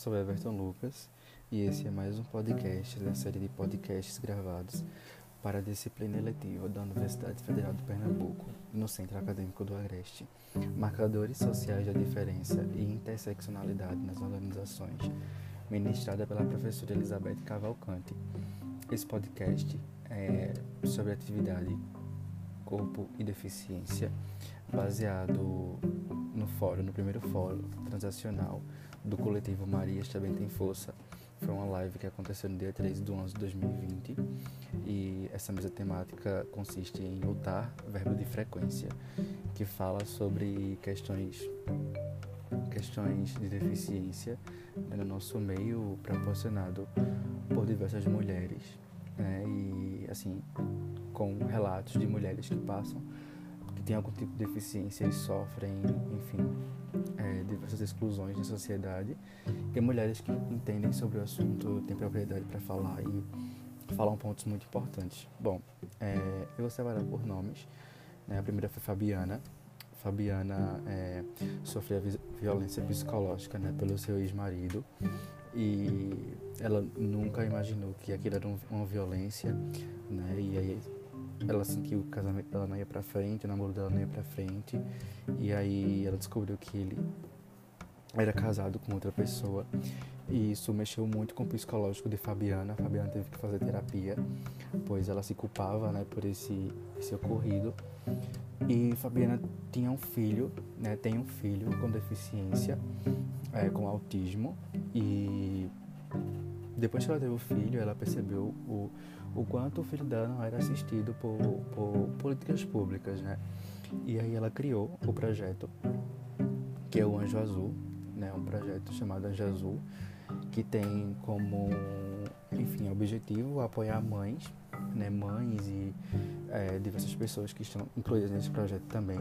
sou Everton Lucas e esse é mais um podcast da série de podcasts gravados para a disciplina eletiva da Universidade Federal de Pernambuco, no Centro Acadêmico do Agreste. Marcadores sociais da diferença e interseccionalidade nas organizações, ministrada pela professora Elizabeth Cavalcante. Esse podcast é sobre atividade, corpo e deficiência, baseado no fórum, no primeiro fórum transacional do coletivo Marias Também Tem Força. Foi uma live que aconteceu no dia 13 de 11 de 2020 e essa mesa temática consiste em lutar, verbo de frequência, que fala sobre questões questões de deficiência né, no nosso meio proporcionado por diversas mulheres né, e assim com relatos de mulheres que passam têm algum tipo de deficiência e sofrem enfim é, diversas exclusões na sociedade e mulheres que entendem sobre o assunto têm propriedade para falar e falam pontos muito importantes. Bom, é, eu vou separar por nomes. Né? A primeira foi Fabiana. Fabiana é, sofreu violência psicológica né, pelo seu ex-marido e ela nunca imaginou que aquilo era um, uma violência, né? E aí ela sentiu que o casamento dela não ia para frente, o namoro dela não ia para frente, e aí ela descobriu que ele era casado com outra pessoa e isso mexeu muito com o psicológico de Fabiana. A Fabiana teve que fazer terapia, pois ela se culpava, né, por esse, esse ocorrido. E Fabiana tinha um filho, né, tem um filho com deficiência, é, com autismo e depois que ela teve o filho, ela percebeu o, o quanto o filho dela não era assistido por, por políticas públicas, né? E aí ela criou o projeto que é o Anjo Azul, né? Um projeto chamado Anjo Azul, que tem como, enfim, objetivo apoiar mães, né? Mães e é, diversas pessoas que estão incluídas nesse projeto também,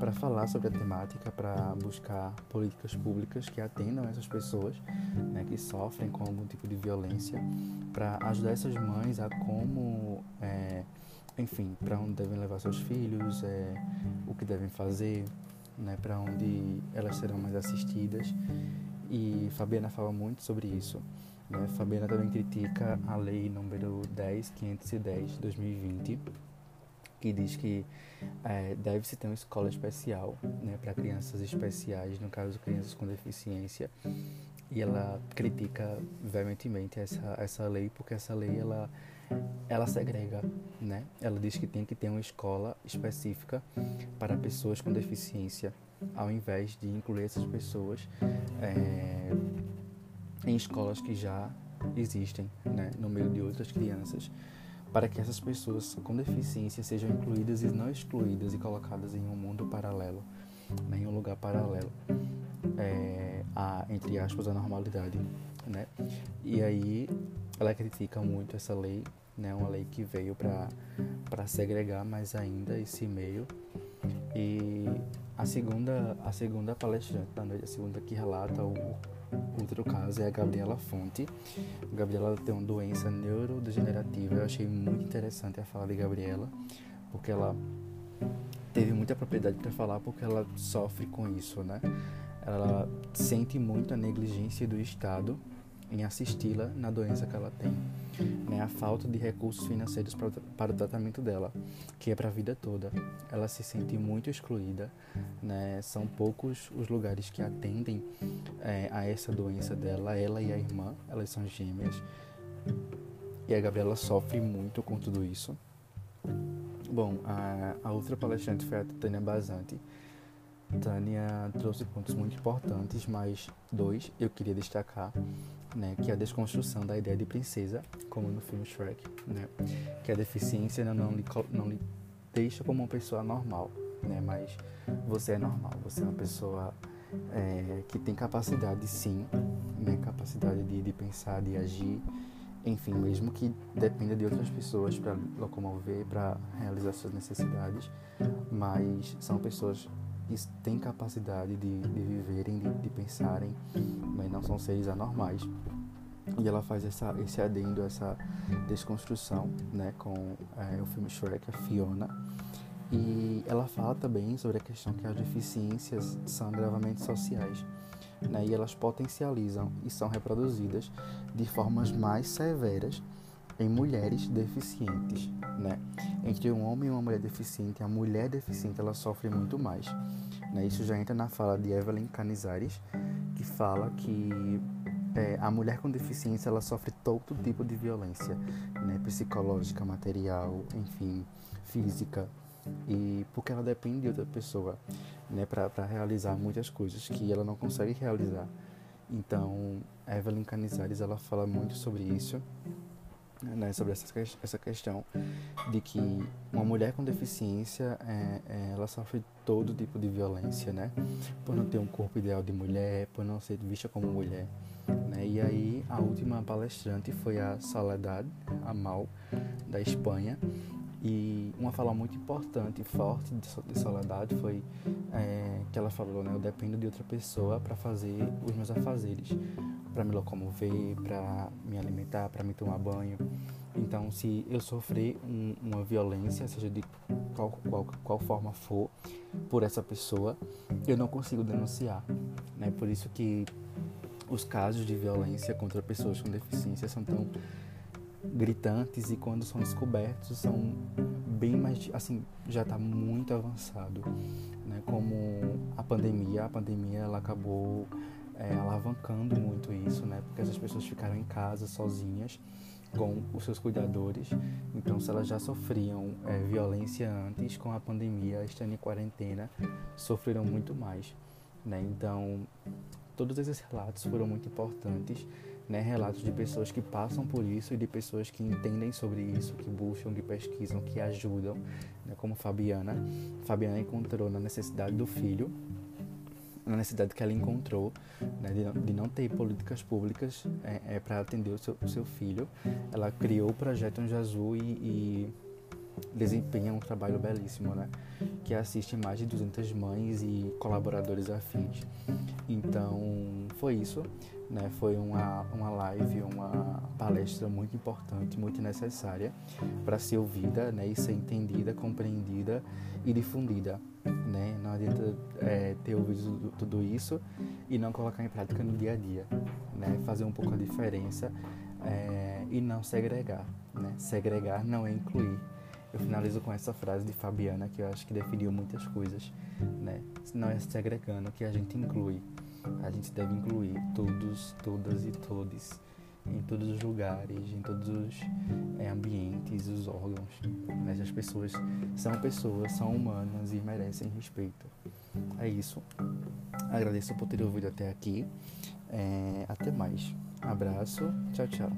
para falar sobre a temática, para buscar políticas públicas que atendam essas pessoas né, que sofrem com algum tipo de violência, para ajudar essas mães a como, é, enfim, para onde devem levar seus filhos, é, o que devem fazer, né, para onde elas serão mais assistidas. E Fabiana fala muito sobre isso. Né? Fabiana também critica a lei número 10510 de 2020 que diz que é, deve-se ter uma escola especial né, para crianças especiais, no caso crianças com deficiência, e ela critica veementemente essa, essa lei, porque essa lei ela, ela segrega, né? Ela diz que tem que ter uma escola específica para pessoas com deficiência, ao invés de incluir essas pessoas é, em escolas que já existem, né, no meio de outras crianças para que essas pessoas com deficiência sejam incluídas e não excluídas e colocadas em um mundo paralelo, né, em um lugar paralelo, é, a, entre aspas, a normalidade. Né? E aí ela critica muito essa lei, né, uma lei que veio para segregar mais ainda esse meio. E a segunda, a segunda palestrante da noite, a segunda que relata o, Outro caso é a Gabriela Fonte. A Gabriela tem uma doença neurodegenerativa. Eu achei muito interessante a fala de Gabriela, porque ela teve muita propriedade para falar, porque ela sofre com isso, né? Ela sente muito a negligência do Estado em assisti-la na doença que ela tem, né? A falta de recursos financeiros para, para o tratamento dela, que é para a vida toda. Ela se sente muito excluída, né? São poucos os lugares que atendem é, a essa doença dela. Ela e a irmã, elas são gêmeas. E a Gabriela sofre muito com tudo isso. Bom, a, a outra palestrante foi a Tânia Bazante Tânia trouxe pontos muito importantes, mas dois eu queria destacar, né, que é a desconstrução da ideia de princesa, como no filme Shrek, né, que a deficiência não, não, lhe, não lhe deixa como uma pessoa normal, né, mas você é normal, você é uma pessoa é, que tem capacidade sim, né, capacidade de, de pensar, de agir, enfim, mesmo que dependa de outras pessoas para locomover, para realizar suas necessidades, mas são pessoas têm capacidade de, de viverem, de, de pensarem, mas não são seres anormais. E ela faz essa, esse adendo, essa desconstrução né, com é, o filme Shrek, a Fiona. E ela fala também sobre a questão que as deficiências são agravamentos sociais. né, e elas potencializam e são reproduzidas de formas mais severas em mulheres deficientes, né? Entre um homem e uma mulher deficiente, a mulher deficiente ela sofre muito mais, né? Isso já entra na fala de Evelyn Canizares, que fala que é, a mulher com deficiência ela sofre todo tipo de violência, né? Psicológica, material, enfim, física, e porque ela depende de outra pessoa, né? Para realizar muitas coisas que ela não consegue realizar. Então, Evelyn Canizares ela fala muito sobre isso né, sobre essa, essa questão de que uma mulher com deficiência é, é, ela sofre todo tipo de violência, né? Por não ter um corpo ideal de mulher, por não ser vista como mulher. Né? E aí a última palestrante foi a Soledad Amal, da Espanha, e uma fala muito importante e forte de Soledad foi é, que ela falou, né? Eu dependo de outra pessoa para fazer os meus afazeres, para me locomover, para me alimentar, para me tomar banho. Então, se eu sofrer um, uma violência, seja de qual, qual, qual forma for, por essa pessoa, eu não consigo denunciar. Né? Por isso que os casos de violência contra pessoas com deficiência são tão gritantes e quando são descobertos são bem mais assim já está muito avançado né? Como a pandemia a pandemia ela acabou é, alavancando muito isso né? Porque essas pessoas ficaram em casa sozinhas com os seus cuidadores. Então se elas já sofriam é, violência antes com a pandemia estando em quarentena sofreram muito mais né? Então todos esses relatos foram muito importantes né, relatos de pessoas que passam por isso e de pessoas que entendem sobre isso, que buscam, que pesquisam, que ajudam, né, como Fabiana. Fabiana encontrou na necessidade do filho, na necessidade que ela encontrou né, de, de, não ter políticas públicas é, é para atender o seu, o seu, filho. Ela criou o projeto Anjo Azul e, e desempenha um trabalho belíssimo, né? Que assiste mais de 200 mães e colaboradores afins. Então, foi isso, né? Foi uma, uma live, uma palestra muito importante, muito necessária para ser ouvida, né? E ser entendida, compreendida e difundida, né? Não adianta é, ter ouvido tudo isso e não colocar em prática no dia a dia, né? Fazer um pouco a diferença é, e não segregar, né? Segregar não é incluir, eu finalizo com essa frase de Fabiana que eu acho que definiu muitas coisas, né? Não é segregando que a gente inclui. A gente deve incluir todos, todas e todes em todos os lugares, em todos os é, ambientes, os órgãos. As pessoas são pessoas, são humanas e merecem respeito. É isso. Agradeço por ter ouvido até aqui. É, até mais. Abraço. Tchau, tchau.